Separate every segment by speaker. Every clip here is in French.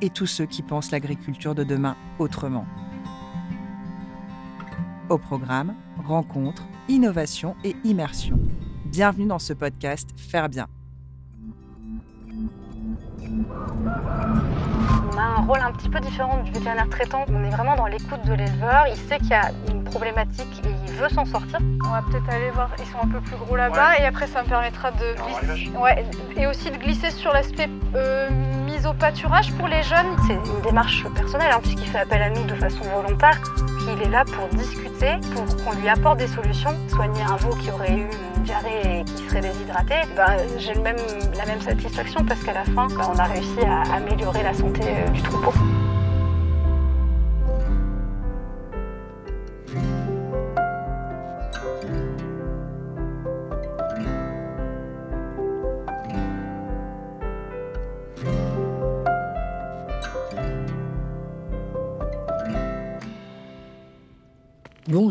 Speaker 1: et tous ceux qui pensent l'agriculture de demain autrement. Au programme, rencontres, innovation et immersion. Bienvenue dans ce podcast Faire bien.
Speaker 2: On a un rôle un petit peu différent du vétérinaire traitant. On est vraiment dans l'écoute de l'éleveur. Il sait qu'il y a une problématique et il veut s'en sortir. On va peut-être aller voir, ils sont un peu plus gros là-bas et après ça me permettra de glisser. Ouais, et aussi de glisser sur l'aspect euh, au pâturage pour les jeunes. C'est une démarche personnelle hein, puisqu'il fait appel à nous de façon volontaire. Il est là pour discuter, pour qu'on lui apporte des solutions. Soigner un veau qui aurait eu une diarrhée et qui serait déshydraté, ben, j'ai la même satisfaction parce qu'à la fin, ben, on a réussi à améliorer la santé euh, du troupeau.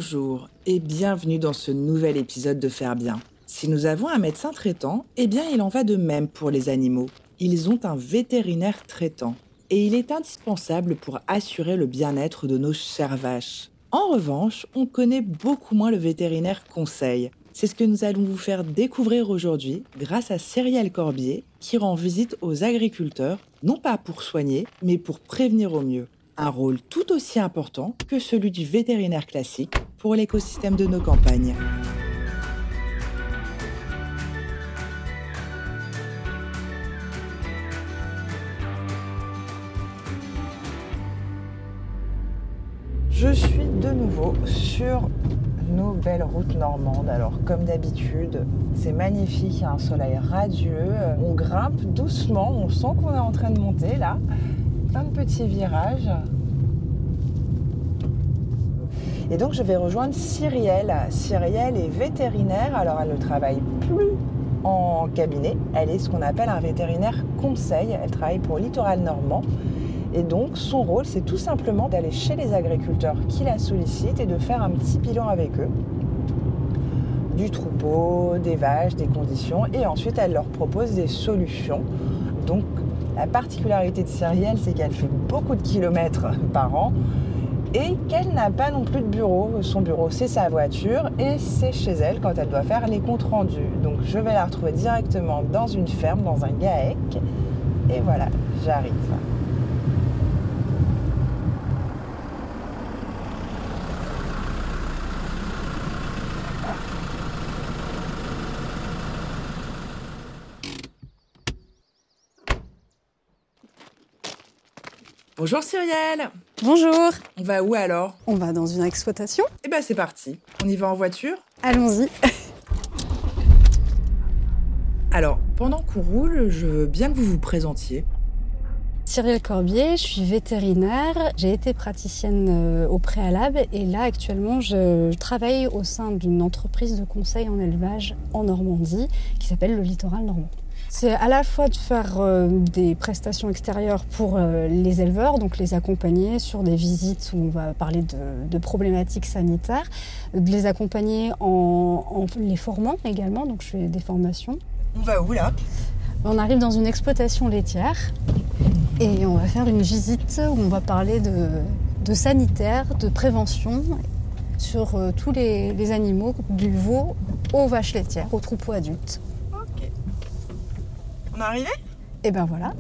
Speaker 1: Bonjour et bienvenue dans ce nouvel épisode de Faire bien. Si nous avons un médecin traitant, eh bien il en va de même pour les animaux. Ils ont un vétérinaire traitant et il est indispensable pour assurer le bien-être de nos chères vaches. En revanche, on connaît beaucoup moins le vétérinaire conseil. C'est ce que nous allons vous faire découvrir aujourd'hui grâce à Cyrielle Corbier qui rend visite aux agriculteurs, non pas pour soigner, mais pour prévenir au mieux un rôle tout aussi important que celui du vétérinaire classique pour l'écosystème de nos campagnes. Je suis de nouveau sur nos belles routes normandes. Alors comme d'habitude, c'est magnifique, il y a un soleil radieux. On grimpe doucement, on sent qu'on est en train de monter là plein de petits virages. Et donc je vais rejoindre Cyrielle. Cyrielle est vétérinaire, alors elle ne travaille plus en cabinet, elle est ce qu'on appelle un vétérinaire conseil, elle travaille pour Littoral Normand. Et donc son rôle c'est tout simplement d'aller chez les agriculteurs qui la sollicitent et de faire un petit bilan avec eux du troupeau, des vaches, des conditions, et ensuite elle leur propose des solutions. Donc la particularité de Cyrielle, c'est qu'elle fait beaucoup de kilomètres par an et qu'elle n'a pas non plus de bureau. Son bureau, c'est sa voiture et c'est chez elle quand elle doit faire les comptes rendus. Donc je vais la retrouver directement dans une ferme, dans un GAEC. Et voilà, j'arrive. Bonjour Cyrielle
Speaker 3: Bonjour
Speaker 1: On va où alors?
Speaker 3: On va dans une exploitation
Speaker 1: Eh ben c'est parti. On y va en voiture?
Speaker 3: Allons-y.
Speaker 1: Alors, pendant qu'on roule, je veux bien que vous vous présentiez.
Speaker 3: Cyrielle Corbier, je suis vétérinaire. J'ai été praticienne euh, au préalable et là actuellement je travaille au sein d'une entreprise de conseil en élevage en Normandie qui s'appelle le Littoral Normand. C'est à la fois de faire euh, des prestations extérieures pour euh, les éleveurs, donc les accompagner sur des visites où on va parler de, problématiques sanitaires, de les accompagner en, en, les formant également, donc je fais des formations.
Speaker 1: On va où là?
Speaker 3: On arrive dans une exploitation laitière et on va faire une visite où on va parler de, de sanitaire, de prévention sur euh, tous les, les animaux, du veau aux vaches laitières, aux troupeaux adultes.
Speaker 1: Est arrivé
Speaker 3: Et ben voilà.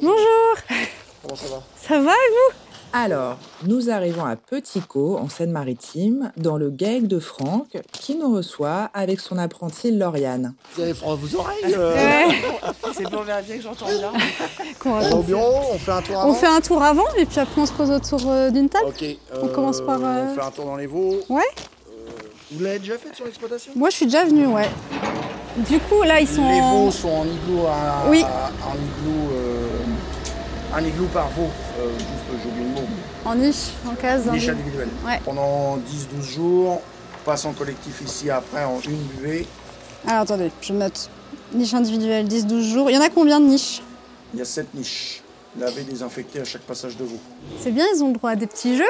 Speaker 3: Bonjour
Speaker 4: Comment ça va?
Speaker 3: Ça va et vous?
Speaker 1: Alors, nous arrivons à Petit Caux, en Seine-Maritime, dans le GAEC de Franck, qui nous reçoit avec son apprenti Lauriane.
Speaker 4: Vous avez froid vos oreilles euh
Speaker 1: C'est pour vérifier que j'entends bien.
Speaker 3: Qu'on
Speaker 4: On va au bureau, on fait un tour avant
Speaker 3: On fait un tour avant et puis après on se pose autour euh, d'une table
Speaker 4: Ok.
Speaker 3: On commence par, euh,
Speaker 4: On fait un tour dans les veaux.
Speaker 3: Ouais
Speaker 4: Vous l'avez déjà fait sur l'exploitation?
Speaker 3: Moi, je suis déjà venue, ouais. Du coup, là, ils sont.
Speaker 4: Les
Speaker 3: en-
Speaker 4: veaux sont en igloo, à,
Speaker 3: Oui.
Speaker 4: à- en igloo, euh, un igloo par veau. Euh, juste, j'ai oublié le mot.
Speaker 3: En niche, en case.
Speaker 4: Niche
Speaker 3: en-
Speaker 4: individuelle.
Speaker 3: Ouais.
Speaker 4: Pendant 10-12 jours, passe en collectif ici après en une buée.
Speaker 3: Alors, attendez, je note. Niche individuelle, 10-12 jours. Il y en a combien de niches?
Speaker 4: Il y a 7 niches. Laver, désinfecter à chaque passage de veau.
Speaker 3: C'est bien, ils ont le droit à des petits jeux?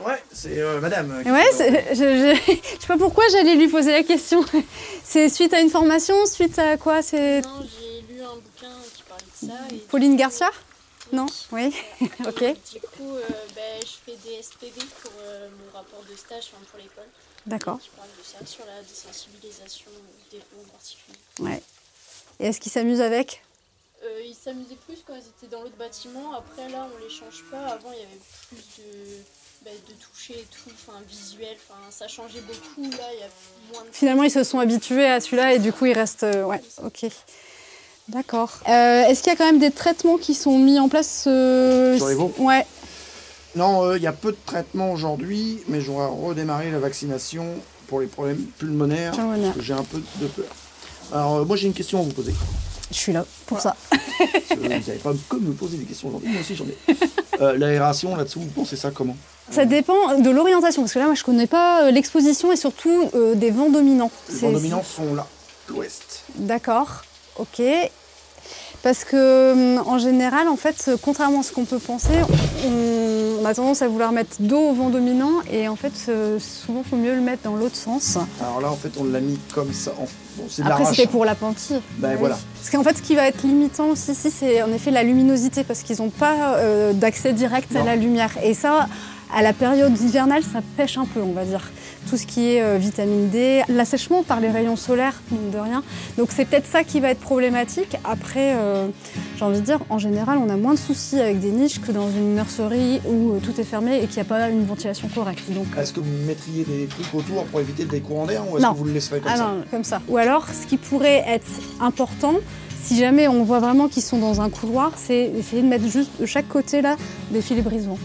Speaker 4: Ouais, c'est euh, madame. qui
Speaker 3: Et ouais, je, je, je sais pas pourquoi j'allais lui poser la question. C'est suite à une formation, suite à quoi C'est
Speaker 5: Non, j'ai lu un bouquin qui parlait de ça. Et
Speaker 3: Pauline Garcia Non Oui. ok.
Speaker 5: Du coup, euh, ben, je fais des SPV pour euh, mon rapport de stage enfin, pour l'école.
Speaker 3: D'accord.
Speaker 5: Qui parle de ça, sur la désensibilisation des en particulier.
Speaker 3: Ouais. Et est-ce qu'ils s'amusent avec?
Speaker 5: Euh, ils s'amusaient plus quand ils étaient dans l'autre bâtiment. Après, là, on les change pas. Avant, il y avait plus de, ben, de toucher et tout, enfin, visuel. Enfin, ça changeait beaucoup. Là, il y a moins de.
Speaker 3: Finalement, ils se sont habitués à celui-là et du coup, ils restent. euh, ouais, ok. D'accord. Euh, est-ce qu'il y a quand même des traitements qui sont mis en place euh,
Speaker 4: Sur les veaux?
Speaker 3: Ouais.
Speaker 4: Non, euh, il y a peu de traitements aujourd'hui, mais j'aurais redémarré la vaccination pour les problèmes pulmonaires,
Speaker 3: Pulmonaire.
Speaker 4: parce que j'ai un peu de peur. Alors, euh, moi j'ai une question à vous poser.
Speaker 3: Je suis là pour ça.
Speaker 4: Parce que vous n'avez pas que me poser des questions aujourd'hui, moi aussi j'en ai. Euh, L'aération là-dessous, vous pensez ça comment
Speaker 3: Ça dépend de l'orientation, parce que là, moi, je connais pas euh, l'exposition et surtout euh, des vents dominants.
Speaker 4: Les vents dominants sont là, l'ouest.
Speaker 3: D'accord, ok. Parce que hum, en général, en fait, contrairement à ce qu'on peut penser, on, on a tendance à vouloir mettre dos au vent dominant et en fait, euh, souvent, il faut mieux le mettre dans l'autre sens.
Speaker 4: Alors là, en fait, on l'a mis comme ça. En... Bon, c'est de
Speaker 3: Après, c'était pour l'appentis.
Speaker 4: Ben
Speaker 3: Oui.
Speaker 4: voilà.
Speaker 3: Parce qu'en fait, ce qui va être limitant aussi, ici, c'est en effet la luminosité, parce qu'ils n'ont pas euh, d'accès direct à la lumière. Et ça, à la période hivernale, ça pêche un peu, on va dire. Tout ce qui est euh, vitamine D, l'assèchement par les rayons solaires, mine de rien. Donc c'est peut-être ça qui va être problématique. Après, euh, j'ai envie de dire, en général, on a moins de soucis avec des niches que dans une nurserie où euh, tout est fermé et qu'il n'y a pas une ventilation correcte. Donc,
Speaker 4: Est-ce que vous mettriez des trucs autour pour éviter des courants d'air ou est-ce que vous le laisserez comme
Speaker 3: Ah
Speaker 4: ça?
Speaker 3: non, comme ça. Ou alors, ce qui pourrait être important, si jamais on voit vraiment qu'ils sont dans un couloir, c'est essayer de mettre juste de chaque côté là des filets brise-vent.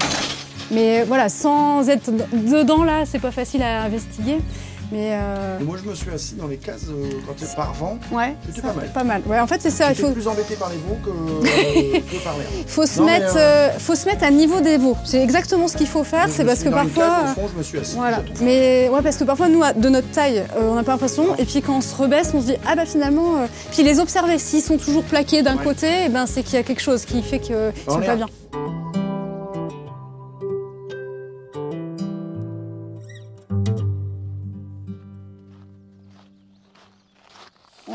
Speaker 3: Mais voilà, sans être dedans là, c'est pas facile à investiguer. Mais euh,
Speaker 4: Moi, je me suis assis dans les cases euh, quand c'est par vent.
Speaker 3: ouais,
Speaker 4: C'était
Speaker 3: ça,
Speaker 4: pas mal.
Speaker 3: Ouais, en fait, c'est ça. Il faut,
Speaker 4: plus embêté par les veaux que, euh, que par l'air.
Speaker 3: faut, se
Speaker 4: Non, mais,
Speaker 3: mettre,
Speaker 4: euh,
Speaker 3: euh, faut se mettre à niveau des veaux. C'est exactement ce qu'il faut faire. C'est parce que parfois.
Speaker 4: cases, au fond, je me suis assis.
Speaker 3: Voilà. Mais ouais, parce que parfois, nous, de notre taille, euh, on n'a pas l'impression. Et puis quand on se rebaisse, on se dit, ah bah finalement. euh, Puis les observer, s'ils sont toujours plaqués d'un
Speaker 4: Ouais.
Speaker 3: côté, eh ben, c'est qu'il y a quelque chose qui fait qu'ils sont pas bien.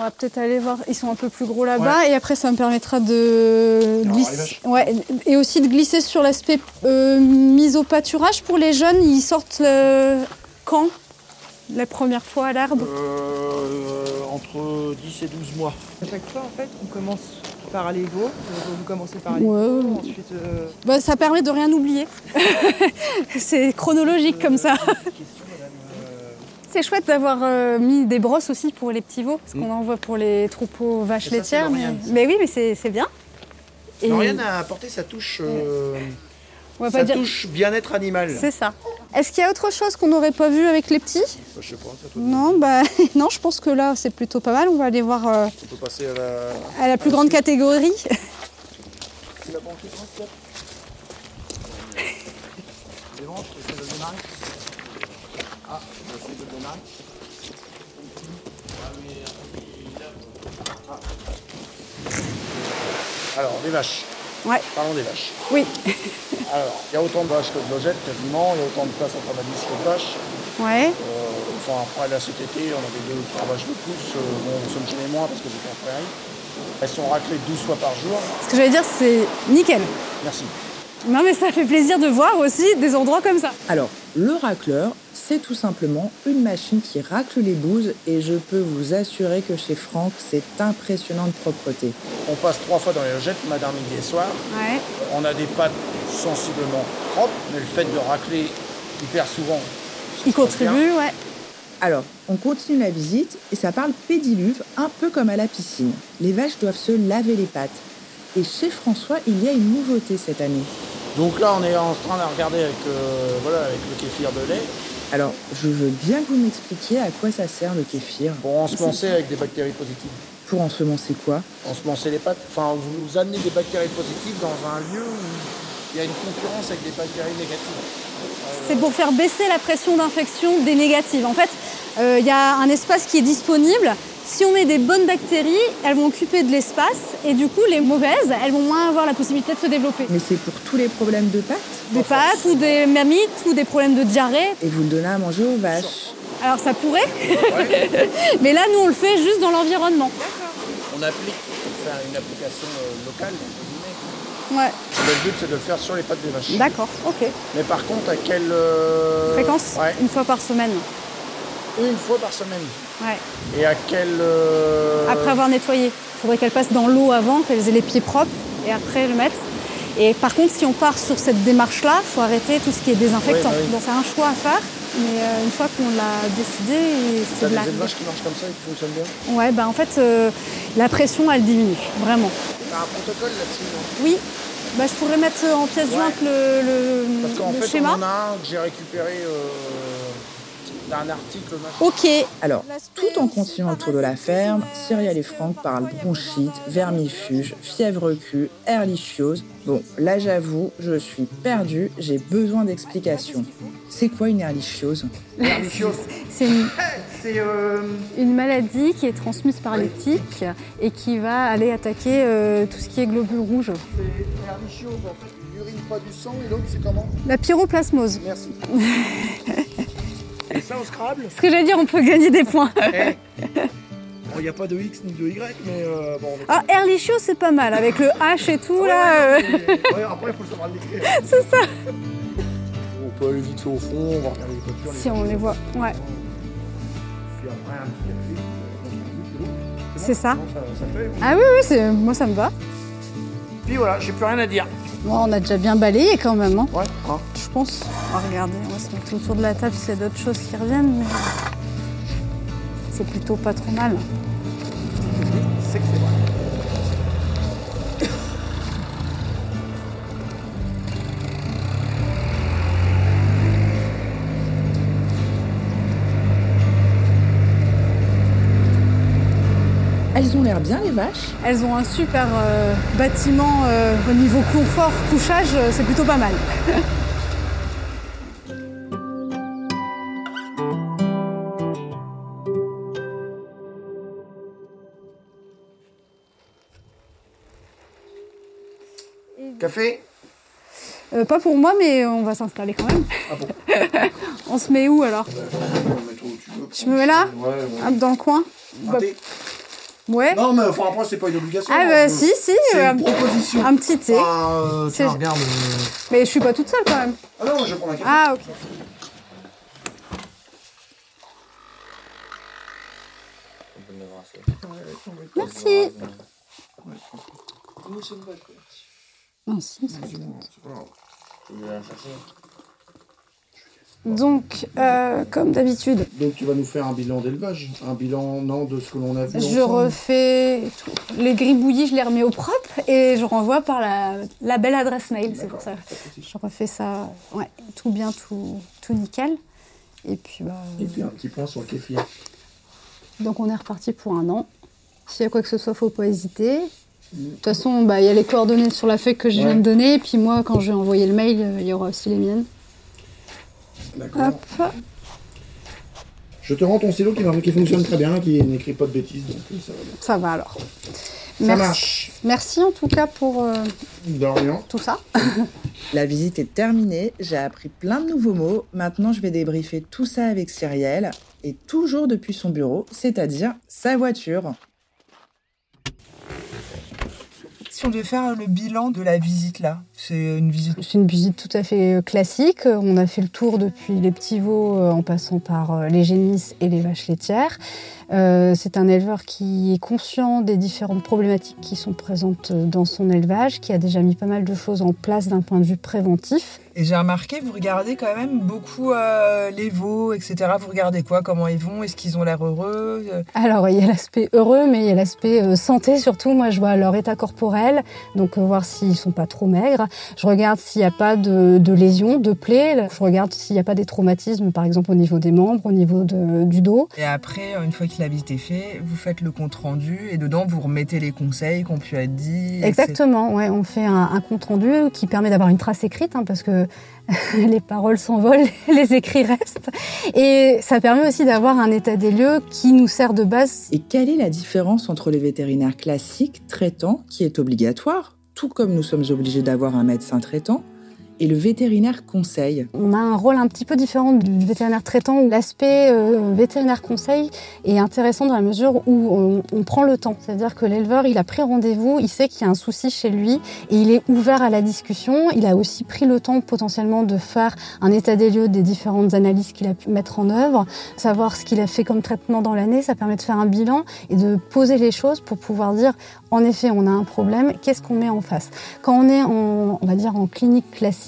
Speaker 3: Va peut-être aller voir, ils sont un peu plus gros là-bas et après ça me permettra de glisser. Ouais, et aussi de glisser sur l'aspect euh, mise au pâturage pour les jeunes. Ils sortent le... quand? La première fois à l'herbe?
Speaker 4: Euh, entre 10 et 12 mois.
Speaker 1: À chaque fois, en fait, on commence par les veaux. Vous commencez par les
Speaker 3: Ouais.
Speaker 1: veaux, ensuite euh,
Speaker 3: Bah, Ça permet de rien oublier. C'est chronologique comme ça. C'est chouette d'avoir euh, mis des brosses aussi pour les petits veaux, parce qu'on en voit pour les troupeaux vaches
Speaker 4: ça,
Speaker 3: laitières. Mais... Oui, mais c'est bien. Et
Speaker 4: Lauriane a apporté sa touche, euh,
Speaker 3: on va pas
Speaker 4: sa
Speaker 3: dire.
Speaker 4: touche bien-être animal.
Speaker 3: C'est ça. Est-ce qu'il y a autre chose qu'on n'aurait pas vu avec les petits?
Speaker 4: Bah, je sais pas, ça
Speaker 3: Non, bah non, je pense que là c'est plutôt pas mal. On va aller voir euh,
Speaker 4: On peut passer à la.
Speaker 3: à la plus grande catégorie.
Speaker 4: La banquette de. Ah. Alors, les vaches.
Speaker 3: Ouais,
Speaker 4: Parlons des vaches.
Speaker 3: oui,
Speaker 4: Alors, il y a autant de vaches que de logettes quasiment, il y a autant de places entre madis que de vaches.
Speaker 3: ouais.
Speaker 4: Euh, enfin, après, là, cet été, on avait deux ou trois vaches de plus. Euh, bon, on se gênait moins parce que c'était en prairie. Elles sont raclées 12 fois par jour.
Speaker 3: Ce que j'allais dire, c'est nickel.
Speaker 4: Merci.
Speaker 3: Non, mais ça fait plaisir de voir aussi des endroits comme ça.
Speaker 1: Alors, le racleur, c'est tout simplement une machine qui racle les bouses et je peux vous assurer que chez Franck, c'est impressionnant de propreté.
Speaker 4: On passe trois fois dans les logettes, matin, midi et soir.
Speaker 3: Ouais.
Speaker 4: On a des pattes sensiblement propres, mais le fait de racler hyper souvent.
Speaker 3: Il contribue, ouais.
Speaker 1: Alors, on continue la visite et ça parle pédiluve, un peu comme à la piscine. Les vaches doivent se laver les pattes. Et chez François, il y a une nouveauté cette année.
Speaker 4: Donc là, on est en train de regarder avec, euh, voilà, avec le kéfir de lait.
Speaker 1: Alors, je veux bien que vous m'expliquiez à quoi ça sert le kéfir.
Speaker 4: Pour ensemencer avec des bactéries positives.
Speaker 1: Pour ensemencer quoi?
Speaker 4: Ensemencer les pâtes. Enfin, vous amenez des bactéries positives dans un lieu où il y a une concurrence avec des bactéries négatives.
Speaker 3: C'est pour faire baisser la pression d'infection des négatives. En fait, euh, il y a un espace qui est disponible si on met des bonnes bactéries, elles vont occuper de l'espace et du coup les mauvaises, elles vont moins avoir la possibilité de se développer.
Speaker 1: Mais c'est pour tous les problèmes de pâtes
Speaker 3: Des pâtes ou des mammites ou des problèmes de diarrhée.
Speaker 1: Et vous le donnez à manger aux vaches
Speaker 3: Alors ça pourrait, mais là nous on le fait juste dans l'environnement.
Speaker 4: On applique pour faire une application euh, locale, entre
Speaker 3: Ouais.
Speaker 4: Le but c'est de le faire sur les pattes des vaches.
Speaker 3: D'accord, ok.
Speaker 4: Mais par contre, à quelle euh,
Speaker 3: Fréquence?
Speaker 4: Ouais,
Speaker 3: Une fois par semaine.
Speaker 4: une fois par semaine.
Speaker 3: Ouais.
Speaker 4: Et à quelle euh,
Speaker 3: Après avoir nettoyé. Il faudrait qu'elles passent dans l'eau avant, qu'elles aient les pieds propres et après le mettre. Et par contre, si on part sur cette démarche-là, il faut arrêter tout ce qui est désinfectant.
Speaker 4: Oui, bah oui.
Speaker 3: Donc c'est un choix à faire, mais euh, une fois qu'on l'a décidé, c'est de
Speaker 4: des
Speaker 3: la...
Speaker 4: élevages qui marchent comme ça et qui fonctionnent bien?
Speaker 3: Ouais, bah en fait, euh, la pression, elle diminue, vraiment.
Speaker 4: T'as un protocole là-dessus
Speaker 3: Oui, bah, je pourrais mettre en pièce
Speaker 4: Ouais.
Speaker 3: jointe le, le-
Speaker 4: Parce qu'en fait,
Speaker 3: schéma.
Speaker 4: on en a un que j'ai récupéré euh, d'un article. machin.
Speaker 3: Ok,
Speaker 1: Alors, tout en continuant autour de la ferme, Cyrielle et Franck parlent bronchite, vermifuge, fièvre Q, herlichiose. Bon, là j'avoue, je suis perdue, j'ai besoin d'explications. C'est quoi une herlichiose
Speaker 3: c'est une,
Speaker 4: C'est euh,
Speaker 3: une maladie qui est transmise par les tiques et qui va aller attaquer euh, tout ce qui est globules rouges.
Speaker 4: herlichiose en fait. L'urine pas du sang et l'autre c'est comment?
Speaker 3: La pyroplasmose.
Speaker 4: Merci. ça au Scrabble
Speaker 3: Ce que j'allais dire, on peut gagner des points.
Speaker 4: Eh. Bon, il n'y a pas de X ni de Y, mais euh, bon. on-
Speaker 3: Ah, Erlichio, c'est pas mal, avec le H et tout,
Speaker 4: Ouais,
Speaker 3: là. euh,
Speaker 4: ouais, mais- ouais, après, il faut savoir l'écrire.
Speaker 3: C'est ça.
Speaker 4: On peut aller vite fait au fond, on va regarder les voitures.
Speaker 3: Si on les voit, ouais.
Speaker 4: Puis après, un petit café. euh, bon,
Speaker 3: C'est ça.
Speaker 4: bon, ça, ça fait.
Speaker 3: Ah oui, oui, moi ça me va.
Speaker 4: Puis voilà, j'ai plus rien à dire.
Speaker 3: Bon, on a déjà bien balayé quand même, hein,
Speaker 4: Ouais, hein.
Speaker 3: Pense. On va regarder, on va se mettre autour de la table s'il y a d'autres choses qui reviennent. mais C'est plutôt pas trop mal.
Speaker 4: c'est que c'est vrai.
Speaker 1: Elles ont l'air bien les vaches
Speaker 3: Elles ont un super euh, bâtiment euh, au niveau confort, couchage, euh, c'est plutôt pas mal.
Speaker 4: Café
Speaker 3: Euh, pas pour moi, mais on va s'installer quand même.
Speaker 4: Ah bon
Speaker 3: on se met où alors Je me mets là
Speaker 4: Ouais, ouais.
Speaker 3: Hop, Dans le coin
Speaker 4: thé
Speaker 3: Ouais.
Speaker 4: Non, mais enfin, après, c'est pas une obligation.
Speaker 3: Ah
Speaker 4: hein,
Speaker 3: bah si, si.
Speaker 4: C'est
Speaker 3: euh,
Speaker 4: une proposition.
Speaker 3: un petit thé.
Speaker 4: Ah, euh,
Speaker 3: C'est-
Speaker 4: tiens, regarde. euh,
Speaker 3: Mais je suis pas toute seule quand même.
Speaker 4: Ah non, je vais prendre un café.
Speaker 3: Ah ok. Merci. Donc, euh, comme d'habitude,
Speaker 4: Donc, tu vas nous faire un bilan d'élevage. Un bilan, non, de ce que l'on a vu.
Speaker 3: je
Speaker 4: ensemble.
Speaker 3: refais tout. les gribouillis, je les remets au propre et je renvoie par la, la belle adresse mail. C'est pour ça. Je refais ça, ouais, tout bien, tout, tout nickel. Et puis, bah,
Speaker 4: Et puis, un petit point sur le kéfir.
Speaker 3: donc on est reparti pour un an. S'il y a quoi que ce soit, faut pas hésiter. De toute façon, bah, il y a les coordonnées sur la feuille que je viens
Speaker 4: Ouais.
Speaker 3: de donner. Et puis moi, quand je vais envoyer le mail, euh, il y aura aussi les miennes.
Speaker 4: D'accord.
Speaker 3: Hop.
Speaker 4: Je te rends ton stylo qui, qui fonctionne très bien, qui n'écrit pas de bêtises, donc euh, ça va bien.
Speaker 3: Ça va alors.
Speaker 4: Ça marche.
Speaker 3: Merci en tout cas pour euh, tout ça.
Speaker 1: La visite est terminée, j'ai appris plein de nouveaux mots. Maintenant, je vais débriefer tout ça avec Cyrielle, et toujours depuis son bureau, c'est-à-dire sa voiture. Si on devait faire le bilan de la visite là, c'est une visite.
Speaker 3: C'est une visite tout à fait euh, classique. On a fait le tour depuis les petits veaux euh, en passant par euh, les génisses et les vaches laitières. Euh, c'est un éleveur qui est conscient des différentes problématiques qui sont présentes dans son élevage, qui a déjà mis pas mal de choses en place d'un point de vue préventif.
Speaker 1: Et j'ai remarqué, vous regardez quand même beaucoup euh, les veaux, etc. Vous regardez quoi? Comment ils vont? Est-ce qu'ils ont l'air heureux?
Speaker 3: Alors, il y a l'aspect heureux, mais il y a l'aspect euh, santé surtout. Moi, je vois leur état corporel, donc voir s'ils sont pas trop maigres. Je regarde s'il n'y a pas de, de lésions, de plaies. Je regarde s'il n'y a pas des traumatismes, par exemple au niveau des membres, au niveau de, du dos.
Speaker 1: Et après, une fois que la visite est faite, vous faites le compte rendu et dedans, vous remettez les conseils qui ont pu être dits.
Speaker 3: Exactement, ouais, on fait un, un compte rendu qui permet d'avoir une trace écrite, hein, parce que les paroles s'envolent, les écrits restent. Et ça permet aussi d'avoir un état des lieux qui nous sert de base.
Speaker 1: Et quelle est la différence entre les vétérinaires classiques traitants, qui est obligatoire, tout comme nous sommes obligés d'avoir un médecin traitant, et le vétérinaire conseil.
Speaker 3: On a un rôle un petit peu différent du vétérinaire traitant. L'aspect euh, vétérinaire conseil est intéressant dans la mesure où on, prend le temps. C'est-à-dire que l'éleveur, il a pris rendez-vous, il sait qu'il y a un souci chez lui et il est ouvert à la discussion. Il a aussi pris le temps potentiellement de faire un état des lieux des différentes analyses qu'il a pu mettre en œuvre, savoir ce qu'il a fait comme traitement dans l'année. Ça permet de faire un bilan et de poser les choses pour pouvoir dire, en effet, on a un problème, qu'est-ce qu'on met en face? Quand on est on va dire, en clinique classique,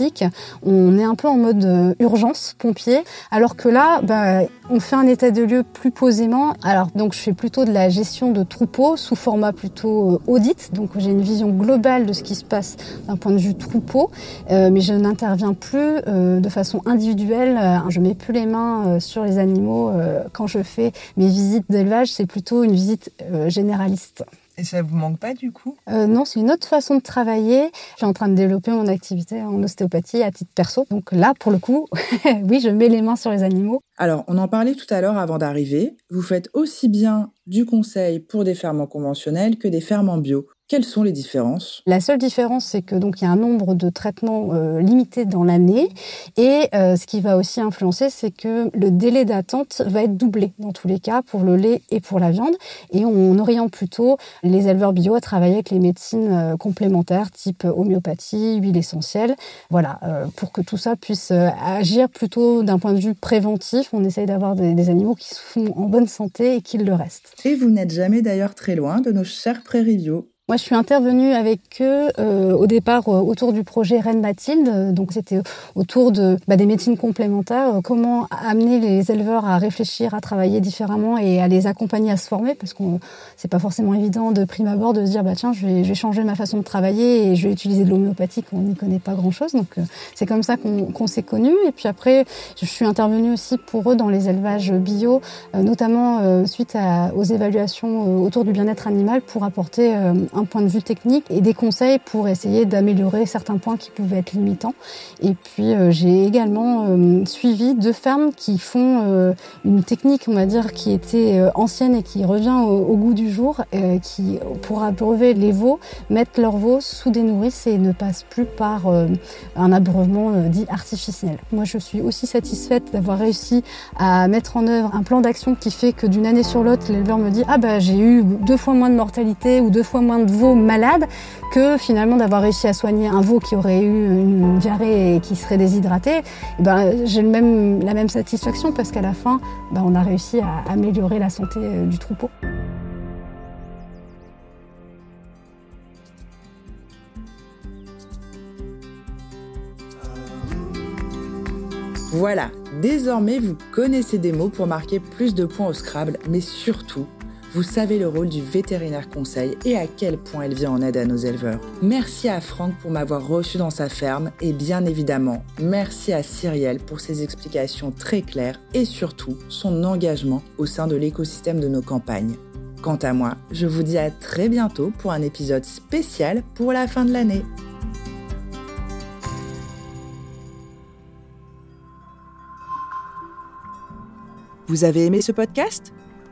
Speaker 3: on est un peu en mode euh, urgence, pompier, alors que là, bah, on fait un état de lieu plus posément. Alors, donc, je fais plutôt de la gestion de troupeaux sous format plutôt euh, audit, donc j'ai une vision globale de ce qui se passe d'un point de vue troupeau, euh, mais je n'interviens plus de façon individuelle, je mets plus les mains sur les animaux quand je fais mes visites d'élevage, c'est plutôt une visite généraliste.
Speaker 1: Et ça vous manque pas du coup?
Speaker 3: Euh, Non, c'est une autre façon de travailler. Je suis en train de développer mon activité en ostéopathie à titre perso. Donc là, pour le coup, oui, je mets les mains sur les animaux.
Speaker 1: Alors, on en parlait tout à l'heure avant d'arriver. Vous faites aussi bien du conseil pour des ferments conventionnels que des ferments bio. Quelles sont les différences?
Speaker 3: La seule différence, c'est que donc il y a un nombre de traitements euh, limité dans l'année, et euh, ce qui va aussi influencer, c'est que le délai d'attente va être doublé dans tous les cas pour le lait et pour la viande, et on oriente plutôt les éleveurs bio à travailler avec les médecines euh, complémentaires, type homéopathie, huile essentielle, voilà, pour que tout ça puisse agir plutôt d'un point de vue préventif. On essaye d'avoir des, des animaux qui sont en bonne santé et qu'ils le restent.
Speaker 1: Et vous n'êtes jamais d'ailleurs très loin de nos chers prairies bio.
Speaker 3: Moi, je suis intervenue avec eux euh, au départ euh, autour du projet Reine Mathilde. Donc, c'était autour de bah, des médecines complémentaires. Euh, comment amener les éleveurs à réfléchir, à travailler différemment et à les accompagner à se former, parce qu'on c'est pas forcément évident de prime abord de se dire bah tiens, je vais, je vais changer ma façon de travailler et je vais utiliser de l'homéopathie qu'on n'y connaît pas grand chose. Donc, c'est comme ça qu'on s'est connus. Et puis après, je suis intervenue aussi pour eux dans les élevages bio, notamment suite à, aux évaluations autour du bien-être animal pour apporter un point de vue technique et des conseils pour essayer d'améliorer certains points qui pouvaient être limitants. Et puis euh, j'ai également euh, suivi deux fermes qui font euh, une technique, on va dire, qui était ancienne et qui revient au, goût du jour, qui pour abreuver les veaux, mettent leurs veaux sous des nourrices et ne passent plus par un abreuvement dit artificiel. Moi je suis aussi satisfaite d'avoir réussi à mettre en œuvre un plan d'action qui fait que d'une année sur l'autre, l'éleveur me dit ah bah j'ai eu deux fois moins de mortalité ou deux fois moins de veau malade que finalement d'avoir réussi à soigner un veau qui aurait eu une diarrhée et qui serait déshydraté. Eh ben, j'ai même, la même satisfaction parce qu'à la fin, ben, on a réussi à améliorer la santé euh, du troupeau.
Speaker 1: Voilà, désormais vous connaissez des mots pour marquer plus de points au Scrabble, mais surtout, vous savez le rôle du vétérinaire conseil et à quel point il vient en aide à nos éleveurs. Merci à Franck pour m'avoir reçu dans sa ferme et bien évidemment, merci à Cyrielle pour ses explications très claires et surtout son engagement au sein de l'écosystème de nos campagnes. Quant à moi, je vous dis à très bientôt pour un épisode spécial pour la fin de l'année. Vous avez aimé ce podcast?